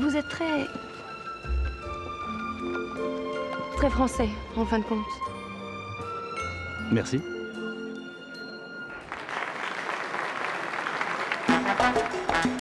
Vous êtes très... très français, en fin de compte. Merci.